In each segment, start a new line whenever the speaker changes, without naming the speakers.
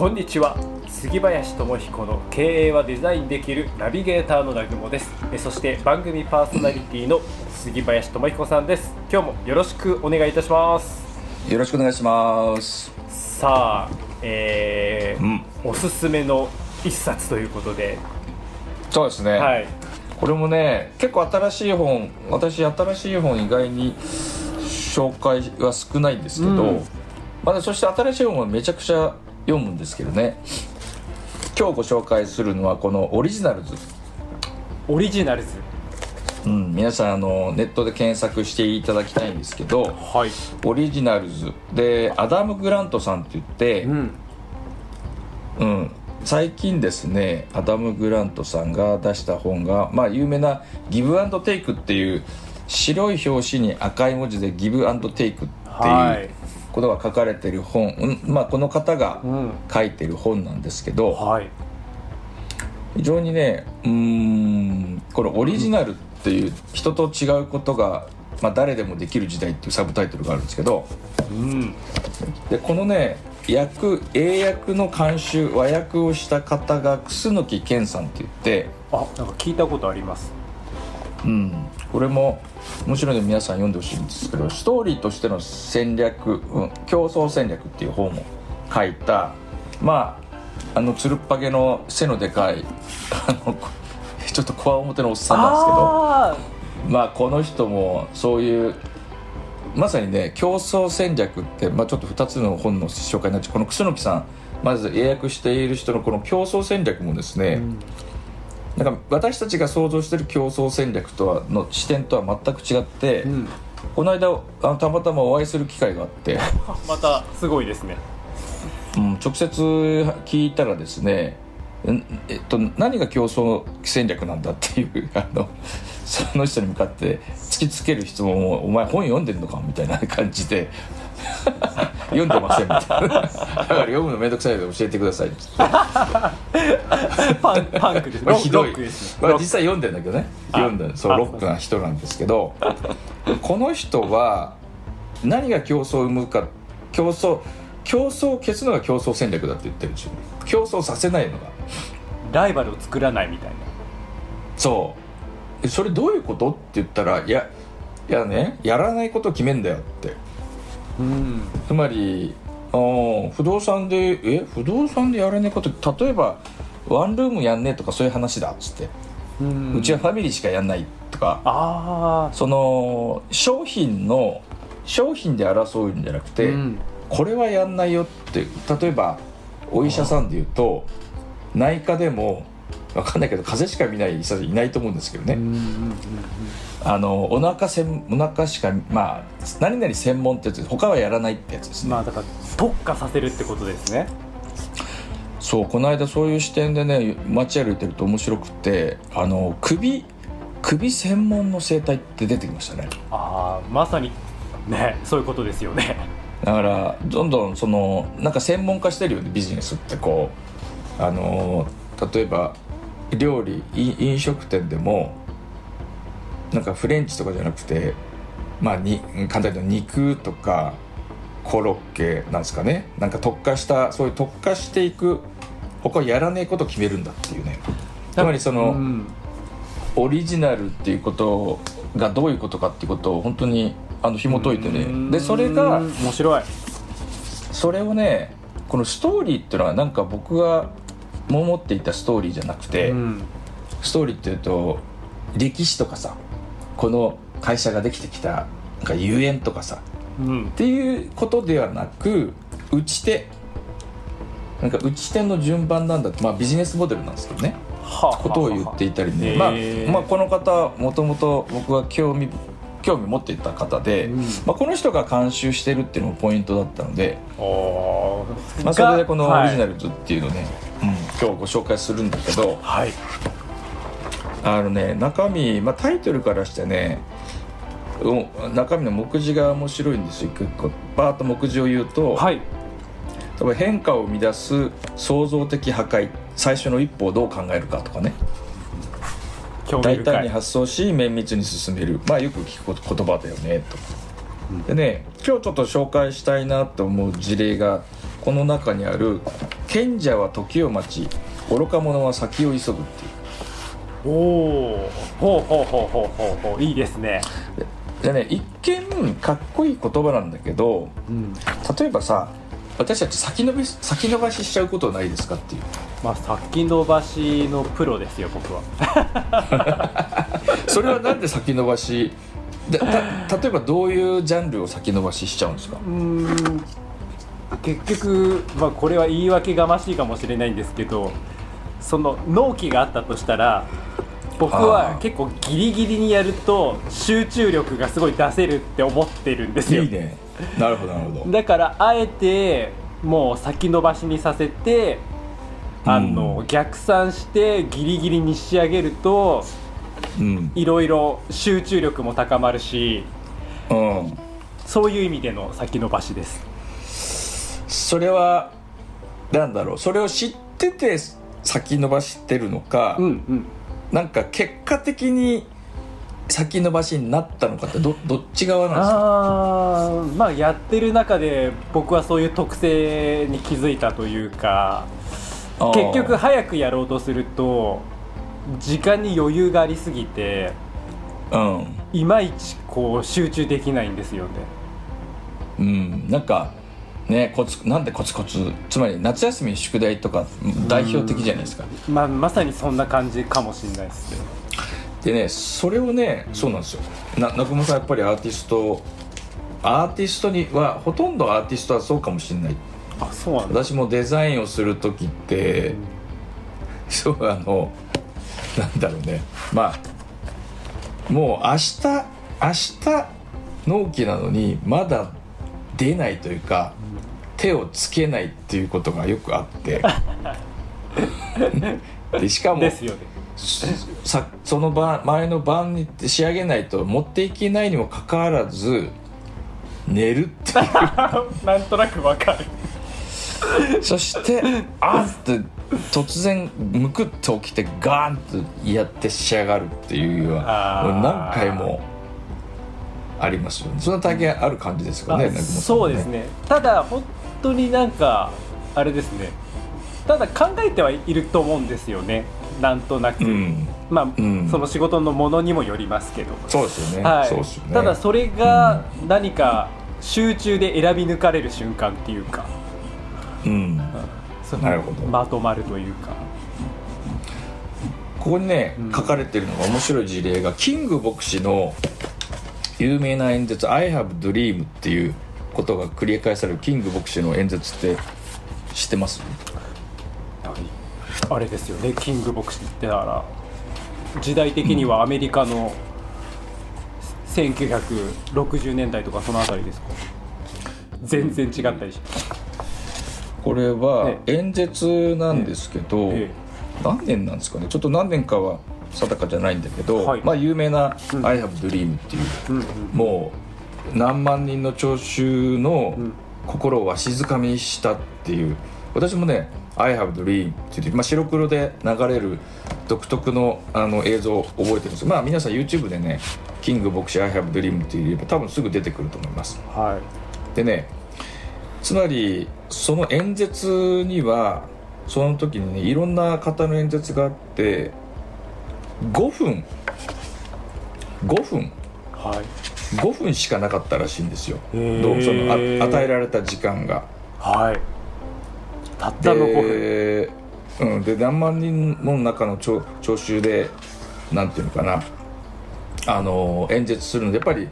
こんにちは。杉林智彦の経営はデザインできるナビゲーターの南雲です。えそして番組パーソナリティの杉林智彦さんです。今日もよろしくお願いいたします。
よろしくお願いします。
さあえー
うん。
おすすめの一冊ということで。
そうですね、
はい。
これもね結構新しい本私新しい本意外に紹介は少ないんですけど、
うん。
まだそして新しい本はめちゃくちゃ読むんですけどね。今日ご紹介するのはこのオリジナルズ、
オリジナルズ。
うん、皆さんあのネットで検索していただきたいんですけど
はい。
オリジナルズ。でアダム・グラントさんって言って、
うん。
うん、最近ですねアダム・グラントさんが出した本が、まあ、有名な「ギブアンドテイク」っていう白い表紙に赤い文字で「ギブアンドテイク」って
はい。
いうことが書かれてる本、うんまあ、この方が
うん。
書いてる本なんですけど
はい。
非常にねうーんこれオリジナルっていう人と違うことが、まあ、誰でもできる時代っていうサブタイトルがあるんですけど
うん。
でこのね訳英訳の監修和訳をした方が楠木健さんって言って、
あなんか聞いたことあります
うん、これももちろん皆さん読んでほしいんですけどストーリーとしての戦略、うん、競争戦略っていう本を書いたまああのつるっぱげの背のでかい あのこちょっとこわ表のおっさんなんですけど
あ
まあこの人もそういうまさにね競争戦略って、まあ、ちょっと2つの本の紹介になっちゃう。この楠木さんまず英訳している人のこの競争戦略もですね、
ーうん
なんか私たちが想像している競争戦略とはの視点とは全く違って、
うん。
この間あのたまたまお会いする機会があって、
またすごいですね。
うん、直接聞いたらですねんえっと、何が競争戦略なんだっていう あのその人に向かって突きつける質問を「お前本読んでんのか?」みたいな感じで「読んでません」みたいな「だから読むのめんどくさいので教えてください」って言って。
パンパンクです
まあひどいまあ、実際読んでんだけどね。
あ
読んでそう
あ
ロックな人なんです。けどこの人は何が競争を生むか競争競争を消すのが競争戦略だって言ってるんですよ競争させないのが。
ライバルを作らないみたいな
そう。えそれどういうこと？って言ったらいやいやねやらないことを決めんだよって
うん。
つまり不動産でえ不動産でやらないこと例えばワンルームやんねえとかそういう話だっつって、
うん。
うちはファミリーしかやんないとか。
あ
その商品の商品で争うんじゃなく
あ
て、
うん。
これはやんないよって例えばお医者さんでいうと内科でも分かんないけど風邪しか見ない医者いないと思うんですけどね、あのお腹せんお腹しかまあ何々専門ってやつ他はやらないってやつですね、
うんまあだから特化させるってことですね。
そうこの間そういう視点でね街歩いてると面白くってあの首首専門の生態って出てきましたね。
ああまさにねそういうことですよね。
だからどんどんそのなんか専門化してるよねビジネスってこう。あの例えば料理い飲食店でもなんかフレンチとかじゃなくてまあに簡単に言うと肉とかコロッケなんですかね。なんか特化したそういう特化していく他をやらねえことを決めるんだっていうね。つまりその、
うん。
オリジナルっていうことがどういうことかっていうことを本当にあの紐解いてね。でそれが
うん面白い。
それをねこのストーリーっていうのはなんか僕が思っていたストーリーじゃなくて、
うん。
ストーリーっていうと歴史とかさこの会社ができてきたなんかゆえんとかさ
うん。
っていうことではなく打ち手。なんか打ち手の順番なんだってまあビジネスモデルなんですけどね。
はあ
ことを言っていたりね、
へ
まあ
ー
まあ、この方もともと僕が興味興味持っていた方で、
うん。
まあ、この人が監修してるっていうのもポイントだったので、まあ、それでこのオリジナ
ル
ルズっていうのをね、うん今日ご紹介するんだけど
はい。
あのね中身、まあ、タイトルからしてねうん中身の目次が面白いんですよ一個一個。バーッと目次を言うと、
はい。
例えば変化を生み出す創造的破壊最初の一歩をどう考えるかとかね。大胆に発想し綿密に進める。まあよく聞く言葉だよねと、
うん。
でね今日ちょっと紹介したいなと思う事例がこの中にある「賢者は時を待ち愚か者は先を急ぐ」っていう。
おおほうほうほうほうほうほう。いいですね。
でね一見かっこいい言葉なんだけど
うん。
例えばさ私たち先延び先延ばししちゃうことないですかっていう。
まあ先延ばしのプロですよ僕は。
それはなんで先延ばし？例えばどういうジャンルを先延ばししちゃうんですか？
うーん結局まあこれは言い訳がましいかもしれないんですけどその納期があったとしたら僕
あ
は
ー。
結構ギリギリにやると集中力がすごい出せるって思ってるんですよ。
いいね。なるほどなるほど。
だからあえてもう先延ばしにさせてあの、
うん
逆算してギリギリに仕上げると
うん。
いろいろ集中力も高まるし
うん。
そういう意味での先延ばしです
それはなんだろうそれを知ってて先延ばしてるのか、
うんうん。
なんか結果的に先延ばしになったのかってどどっち側なんですか？
まあやってる中で僕はそういう特性に気づいたというか結局早くやろうとすると時間に余裕がありすぎて
うん。
いまいちこう集中できないんですよね。
うんなんかねコツなんでコツコツつまり夏休み宿題とか代表的じゃないですか。
まあ、まさにそんな感じかもしれないですね
でねそれをねそうなんですよ。な中村さんやっぱりアーティストアーティストにはほとんどアーティストはそうかもしれない。
あそうなんだ。
私もデザインをする時ってそうあのなんだろうね。まあもう明日明日納期なのにまだ出ないというか手をつけないっていうことがよくあって。でしかも
ですよね。
さその晩前の晩に仕上げないと持っていけないにもかかわらず寝るっていう。
なんとなくわかる。
そしてあっって突然むくっと起きてガーンとやって仕上がるっていうような何回もありますよね。そんな体験ある感じですかね
そうですね。ただ本当になんかあれですね。ただ考えてはいると思うんですよね。なんとなく、
うん。
まあ、
うん。
その仕事のものにもよりますけど、
そうですよね、
はい。
そうですよね。
ただそれが何か集中で選び抜かれる瞬間っていうか、
うん。なるほど。
まとまるというか。
ここにね、
うん。
書かれてるのが面白い事例がキング牧師の有名な演説「I have dream」っていうことが繰り返されるキング牧師の演説って知ってます？
あれですよねキング牧師ってだから。時代的にはアメリカの1960年代とかその辺りですか？全然違ったりし
これは
え
演説なんですけど、
え
何年なんですかね？ちょっと何年かは定かじゃないんだけど、
はい。
まあ有名な「
うん。
I have dream」っていう、
うんうん。
もう何万人の聴衆の
うん。
心をわしづかみにしたっていう。私もね「I have dream」って言って、まあ、白黒で流れる独特のあの映像を覚えてるんです。まあ皆さん YouTube でね「キング牧師 I have dream」って言えば多分すぐ出てくると思います。
はい。
でねつまりその演説にはその時にねいろんな方の演説があって5分。5分。
はい
5分しかなかったらしいんですよ。そのあ与えられた時間が。
はい。たったの5分。
で,、うん、で何万人もの中の聴聴衆でなんていうのかな。あの演説するのでやっぱり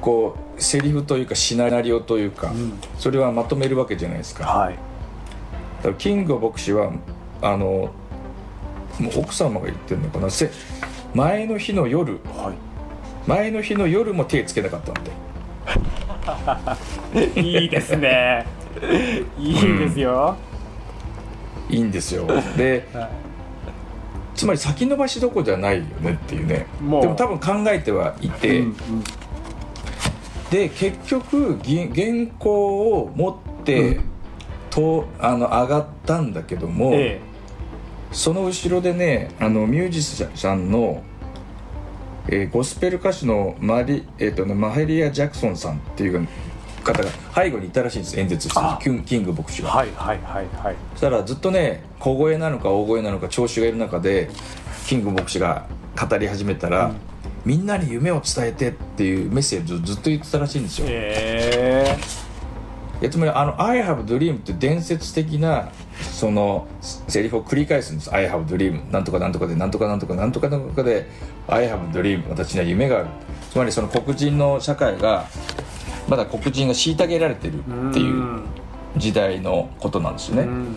こうセリフというかシナリオというか、
ん。
それはまとめるわけじゃないですか。
はい。
だからキング牧師はあのもう奥様が言ってるのかな。せ前の日の夜
は
前の日の夜も手つけなかったんで。
いいいですね。いいですよ、
いいんですよ。で
はい。
つまり先延ばしどころじゃないよねっていうね。
もう。
でも多分考えてはいて、
うんうん。
で結局ぎ原稿を持って、
うん。
とあの上がったんだけども、
え。
その後ろでねあのミュージシャンの、えーゴスペル歌手のマリ、えーとね、マヘリア・ジャクソンさんっていう方が背後にいたらしいんです演説して
あ。
キング牧師が、
はいはいはいはい。
そしたらずっとね小声なのか大声なのか聴衆がいる中でキング牧師が語り始めたら、みんなに夢を伝えてっていうメッセージをずっと言ってたらしいんですよ、
へ
いやつまりあの「I have dream」って伝説的なそのセリフを繰り返すんです「I have dream」なんとかなんとかでなんとかなんとかなんとかなんとかで「I have dream」私には夢がある。つまりその黒人の社会がまだ黒人が虐げられてる
え
っていう時代のことなんですよね、
うん。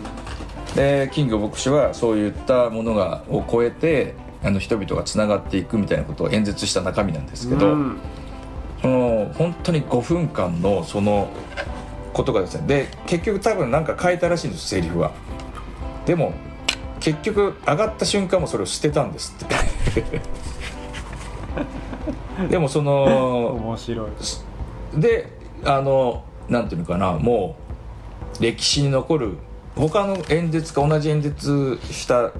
でキング牧師はそういったものがを超えてあの人々がつながっていくみたいなことを演説した中身なんですけど、
うん。
その本当に5分間のそのことがですね。で結局多分なんか変えたらしいんですセリフはでも結局上がった瞬間もそれを捨てたんですって。でもその
面白い。
であのなんていうのかなもう歴史に残る他の演説か同じ演説した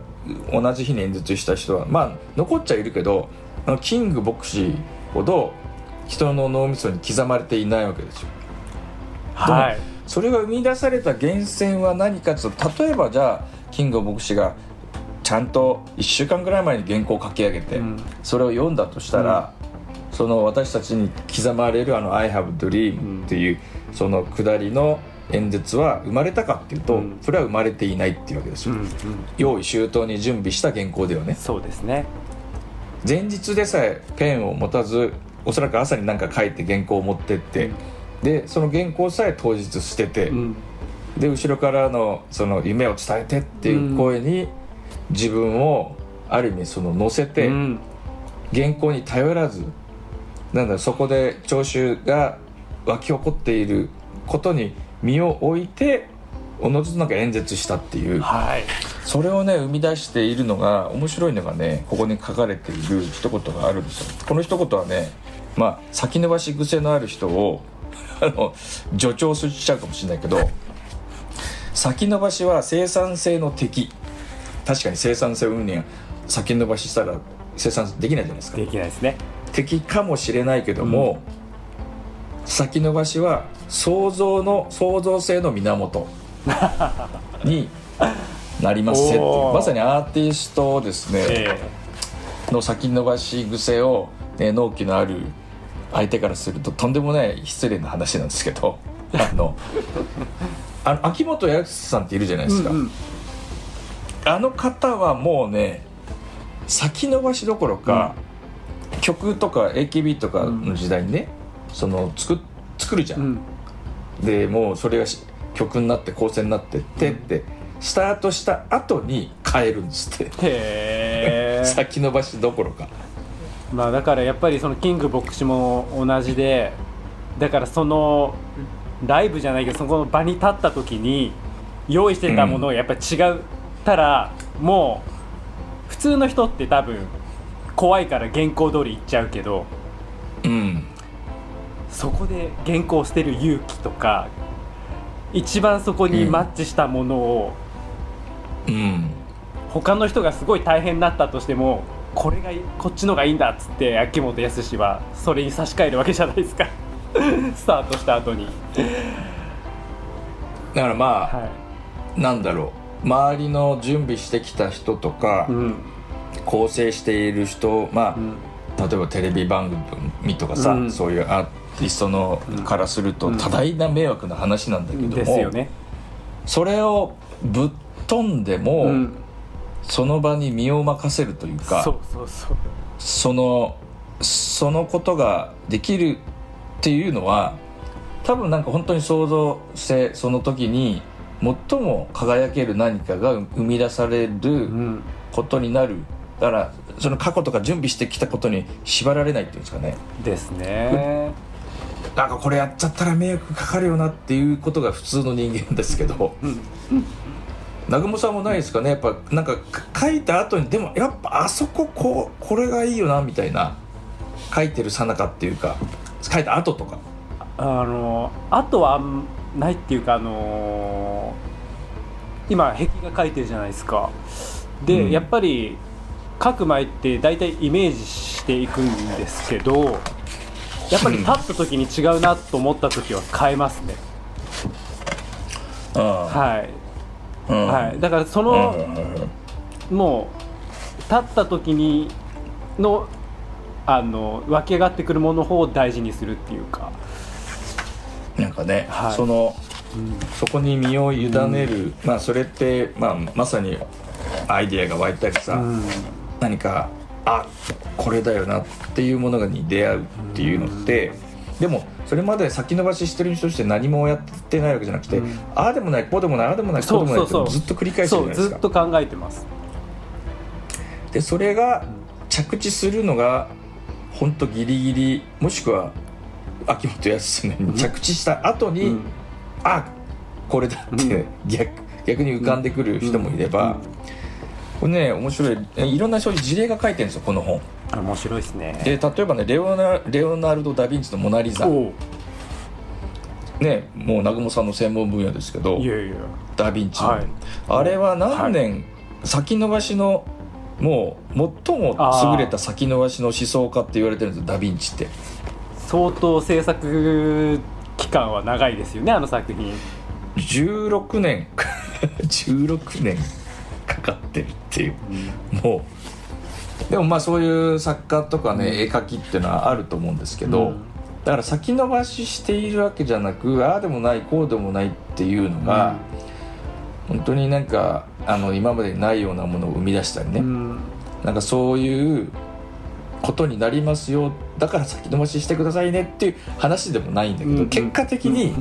同じ日に演説した人はまあ残っちゃいるけどあのキング牧師ほど人の脳みそに刻まれていないわけですよ。
はい
それが生み出された源泉は何かというと例えばじゃあキング牧師がちゃんと1週間ぐらい前に原稿を書き上げて、
うん。
それを読んだとしたら、その私たちに刻まれるあの「I have dream」っていう、その下りの演説は生まれたかっていうと、
うん。
それは生まれていないっていうわけですよ、
うんうん。
用意周到に準備した原稿ではね。
そうですね。
前日でさえペンを持たずおそらく朝に何か書いて原稿を持ってって、でその原稿さえ当日捨てて、
うん。
で後ろからのその夢を伝えてっていう声に自分をある意味その乗せて
うん。
原稿に頼らずなんだそこで聴衆が湧き起こっていることに身を置いておのずとなんか演説したっていう。
はい。
それをね生み出しているのが面白いのがねここに書かれている一言があるんですよ。この一言はねまあ先延ばし癖のある人をあの助長しちゃうかもしれないけど先延ばしは生産性の敵。確かに生産性云々先延ばししたら生産できないじゃないですか。
できないですね。
敵かもしれないけども、先延ばしは想像の創造性の源 になりますっていう。
おー。
まさにアーティストですね、
え。
の先延ばし癖を、ね、納期のある相手からするととんでもない失礼な話なんですけど あのあの秋元康さんっているじゃないですか、
えうんうん。
あの方はもうね先延ばしどころか、曲とか AKB とかの時代にね、その作作るじゃん、
うん。
でもうそれがし曲になって構成になってってって、スタートした後に変えるんですって、先延ばしどころか
まあだからやっぱりそのキング牧師も同じでだからそのライブじゃないけどそこの場に立った時に用意してたものがやっぱり違ったら、もう普通の人って多分怖いから原稿通り行っちゃうけど
うん。
そこで原稿を捨てる勇気とか一番そこにマッチしたものを、
うん。
他の人がすごい大変になったとしてもこれがいいこっちのがいいんだっつって秋元康はそれに差し替えるわけじゃないですか。スタートした後に。
だからまあ、
は
なんだろう。周りの準備してきた人とか、
いうん。
構成している人まあ、
うん。
例えばテレビ番組とかさ、
うん。
そういうアーティストのからすると
うん。
多大な迷惑な話なんだけども、
ですよね。
それをぶっ飛んでも、
うん
その場に身を任せるというか
そうそうそう。
そのそのことができるっていうのは多分なんか本当に想像してその時に最も輝ける何かが生み出され
う
る
ん。
ことになるだからその過去とか準備してきたことに縛られないっていうんですかね。
ですね。
なんかこれやっちゃったら迷惑かかるよなっていうことが普通の人間ですけど南雲さんもないですかね。やっぱなんか書いた後にでもやっぱあそここうこれがいいよなみたいな。書いてるさなかっていうか。書いた後とか。
あのあとはないっていうかあの今壁画描いてるじゃないですか。で、
うん。
やっぱり描く前って大体イメージしていくんですけどやっぱり立った時に違うなと思った時は変えますね、
あ。
はい、はい、だからそ
うん
の、
うん。うん
もう立った時にのあの湧き上がってくるものの方を大事にするっていうか、
なんかね、
はい。
その
うん。
そこに身を委ねる、まあそれって、まあ、まさにアイデアが湧いたりさ、
うん。
何かあこれだよなっていうものに出会うっていうのって、でもそれまで先延ばししてる人として何もやってないわけじゃなくて、
うん。
ああでもないこうでもないああでもないこ
そうう
でもないってずっと繰り返してるじ
そ
ゃないうですか。
ずっと考えてます。
でそれが着地するのが本当ギリギリもしくは秋元康に着地した後に、
うん。
あこれだって逆逆に浮かんでくる人もいれば、これね面白い。えいろんな事例が書いてるんですよこの本
面白いですね。
で例えばねレオナレオナルド・ダ・ヴィンチの「モナ・リザ」ねもう南雲さんの専門分野ですけど
いやいや
ダ・ヴィンチの、
はい。
あれは何年、先延ばしのもう最も優れた先延ばしの思想家って言われてるんですよダ・ヴィンチって。
相当制作期間は長いですよねあの作品。
16年。16年かかってるっていう。もうでもまあそういう作家とかね、絵描きっていうのはあると思うんですけど、
うん。
だから先延ばししているわけじゃなくああでもないこうでもないっていうのが、本当になんかあの今までにないようなものを生み出したりね、
うん。
なんかそういうことになりますよ。だから先延ばししてくださいねっていう話でもないんだけど、
うん。
結果的に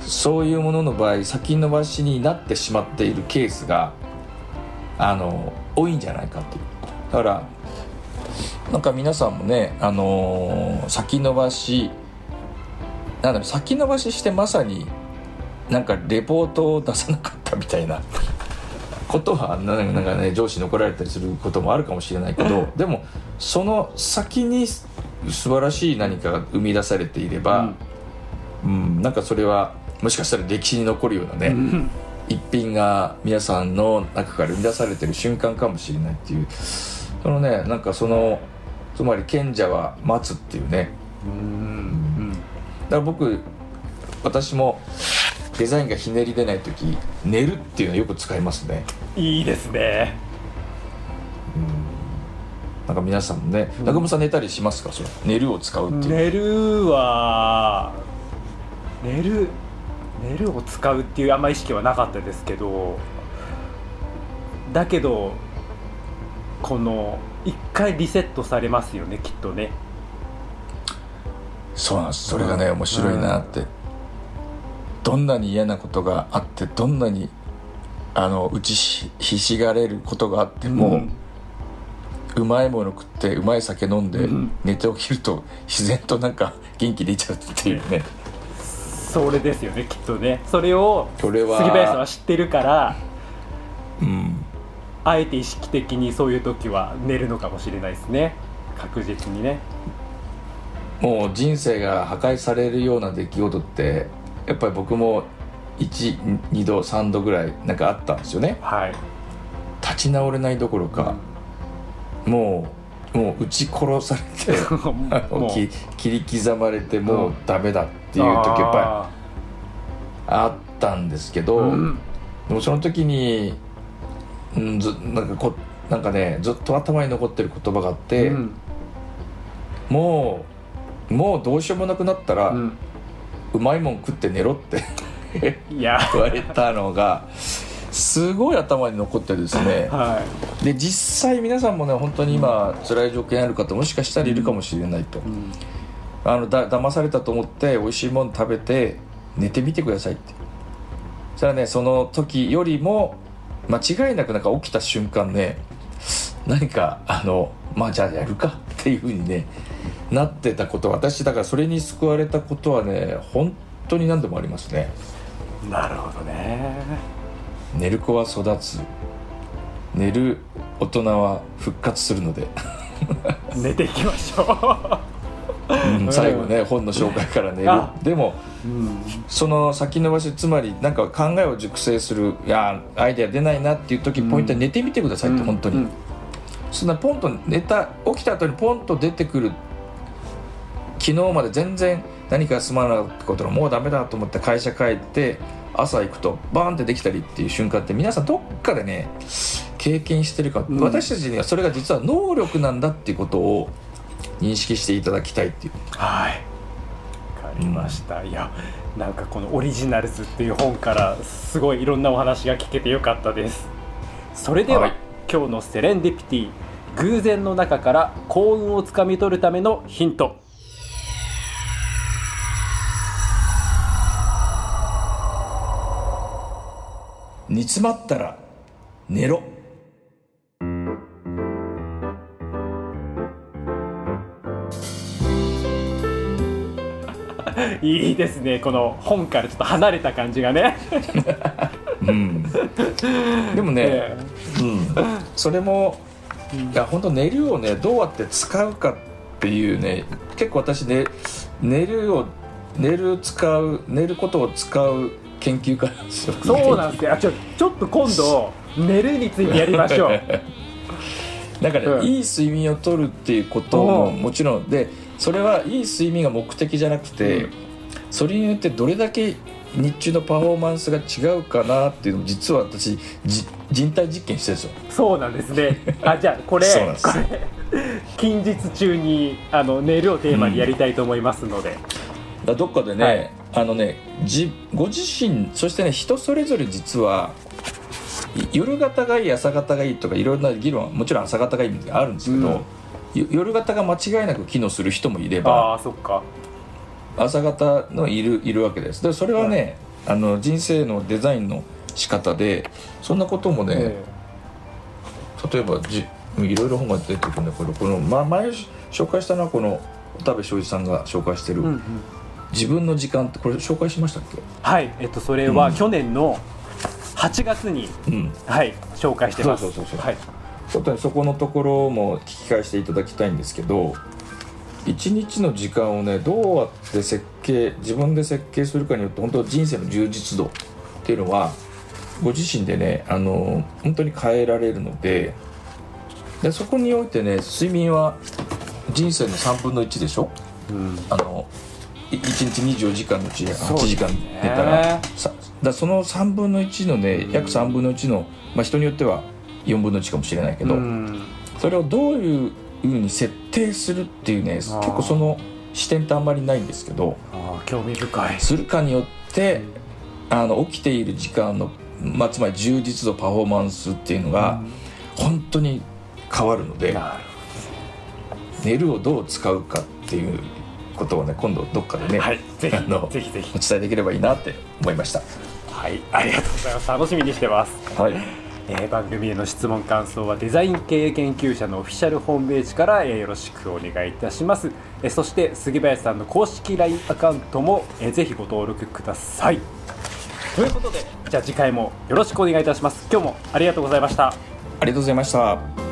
そういうものの場合先延ばしになってしまっているケースがあの多いんじゃないかというだからなんか皆さんもね、あのー先延ばしなんだろう先延ばししてまさになんかレポートを出さなかったみたいなことはななんかね上司に怒られたりすることもあるかもしれないけどでもその先に素晴らしい何かが生み出されていれば、うんなんかそれはもしかしたら歴史に残るようなね、
うん。
一品が皆さんの中から生み出されてる瞬間かもしれないっていうそのねなんかそのつまり賢者は待つっていうね。
うん
だから僕私もデザインがひねり出ない時寝るっていうのをよく使いますね。
いいですね。
なんか皆さんもね中村さん寝たりしますか？それ寝るを使うっていう、
寝るは寝る寝るを使うっていうあんま意識はなかったですけどだけどこの一回リセットされますよねきっとね。
そうなんです。それがね面白いなって、どんなに嫌なことがあってどんなにあの打ちひひしがれることがあっても、うまいもの食ってうまい酒飲んで、
うん。
寝て起きると自然となんか元気出ちゃうっていうね。
それですよねきっとね。それを
それは
杉林さんは知ってるから。
うん
あえて意識的にそういう時は寝るのかもしれないですね。確実にね。
もう人生が破壊されるような出来事ってやっぱり僕も12度3度ぐらいなんかあったんですよね。
はい。
立ち直れないどころか、もうもう撃ち殺されて 切り刻まれてもうダメだっていう時やっぱりあったんですけど、
うん。
でもその時に、うん、ずなんかこなんかねずっと頭に残ってる言葉があって、
うん。
もうもうどうしようもなくなったら、
う
うんまいもん食って寝ろって 言われたのがすごい頭に残ってですね。
は
で実際皆さんもね本当に今辛い状況にある方もしかしたらいるかもしれないと、
い、うん。
あのだ騙されたと思って美味しいもの食べて寝てみてくださいって。そしたらねその時よりも間違いなくなんか起きた瞬間ね何かあのまあじゃあやるかっていうふうにねなってたこと私だからそれに救われたことはね本当に何度もありますね。
なるほどね。
寝る子は育つ。寝る大人は復活するので、
寝ていきましょ
うん最後ね本の紹介から寝る。
あ
でもその先延ばしつまりなんか考えを熟成するいやアイデア出ないなっていう時ポイントは寝てみてくださいって、本当に、
うん。
そんなポンと寝た起きた後にポンと出てくる昨日まで全然何か進まなかったことがもうダメだと思って会社帰って朝行くとバーンってできたりっていう瞬間って皆さんどっかでね経験してるか、
うん。
私たちにはそれが実は能力なんだっていうことを認識していただきたいっていう。
はりました、いやなんかこの「オリジナルズ」っていう本からすごいいろんなお話が聞けてよかったです。それでは、
はい。
今日の「セレンディピティ」偶然の中から幸運をつかみ取るためのヒント。
煮詰まったら寝ろ
いいですね。この本からちょっと離れた感じがね。
うん。でもね、
え
うん、それもいや本当寝るをねどうやって使うかっていうね結構私ね寝るを寝る使う寝ることを使う研究家なんですよ。
えそうなんですよ。あちょちょっと今度寝るについてやりましょう。
だから、
うん。
いい睡眠をとるっていうことも
うん。
もちろん。でそれはいい睡眠が目的じゃなくて、
うん。
それによってどれだけ日中のパフォーマンスが違うかなっていうのを実は私じ人体実験してるんですよ。
そうなんですね。あじゃあこれ
そうなんです。
これ近日中にあの寝るをテーマにやりたいと思いますので、
だからどっかでね、
はい。
あのねじご自身そしてね人それぞれ実はい夜型がいい朝型がいいとかいろんな議論もちろん朝型がいいみたいなのあるんですけど、
うん。
よ夜型が間違いなく機能する人もいれば
ああそっか。
朝型のいるいるわけです。でそれはね、あの人生のデザインの仕方でそんなこともね、
え
例えばじいろいろ本が出てくるんだけどこの、ま、前紹介したのはこの田部正一さんが紹介してる、
えうんうん。
自分の時間ってこれ紹介しましたっけ？
はい。えっとそれは
うん。
去年の8月に、
うん。
はい紹介してます。
そうそうそうそう。
はい
ちょっとねそこのところも聞き返していただきたいんですけど一日の時間をねどうやって設計自分で設計するかによって本当人生の充実度っていうのはご自身でねあの本当に変えられるのででそこにおいてね睡眠は人生の3分の1でしょ？
うん。
あのい1日24時間のうち8
そうですね。
時間寝たら。さだその3分の1のね約3分の1の、まあ、人によっては4分の1かもしれないけど、
うん。
それをどういうふうに設定するっていうね結構その視点ってあんまりないんですけど
あー興味深い。
するかによってあの起きている時間の、まあ、つまり充実度パフォーマンスっていうのが本当に変わるので、
なる
寝るをどう使うかっていうことをね今度どっかでね、
はい。ぜひ
あの
ぜひぜひ。
お伝えできればいいなって思いました。
はい。ありがとうございます。楽しみにしてます。
はい
えー番組への質問感想はデザイン経営研究者のオフィシャルホームページから、えーよろしくお願いいたします、えーそして杉林さんの公式 LINE アカウントも、えーぜひご登録ください。ということでじゃあ次回もよろしくお願いいたします。今日もありがとうございました。
ありがとうございました。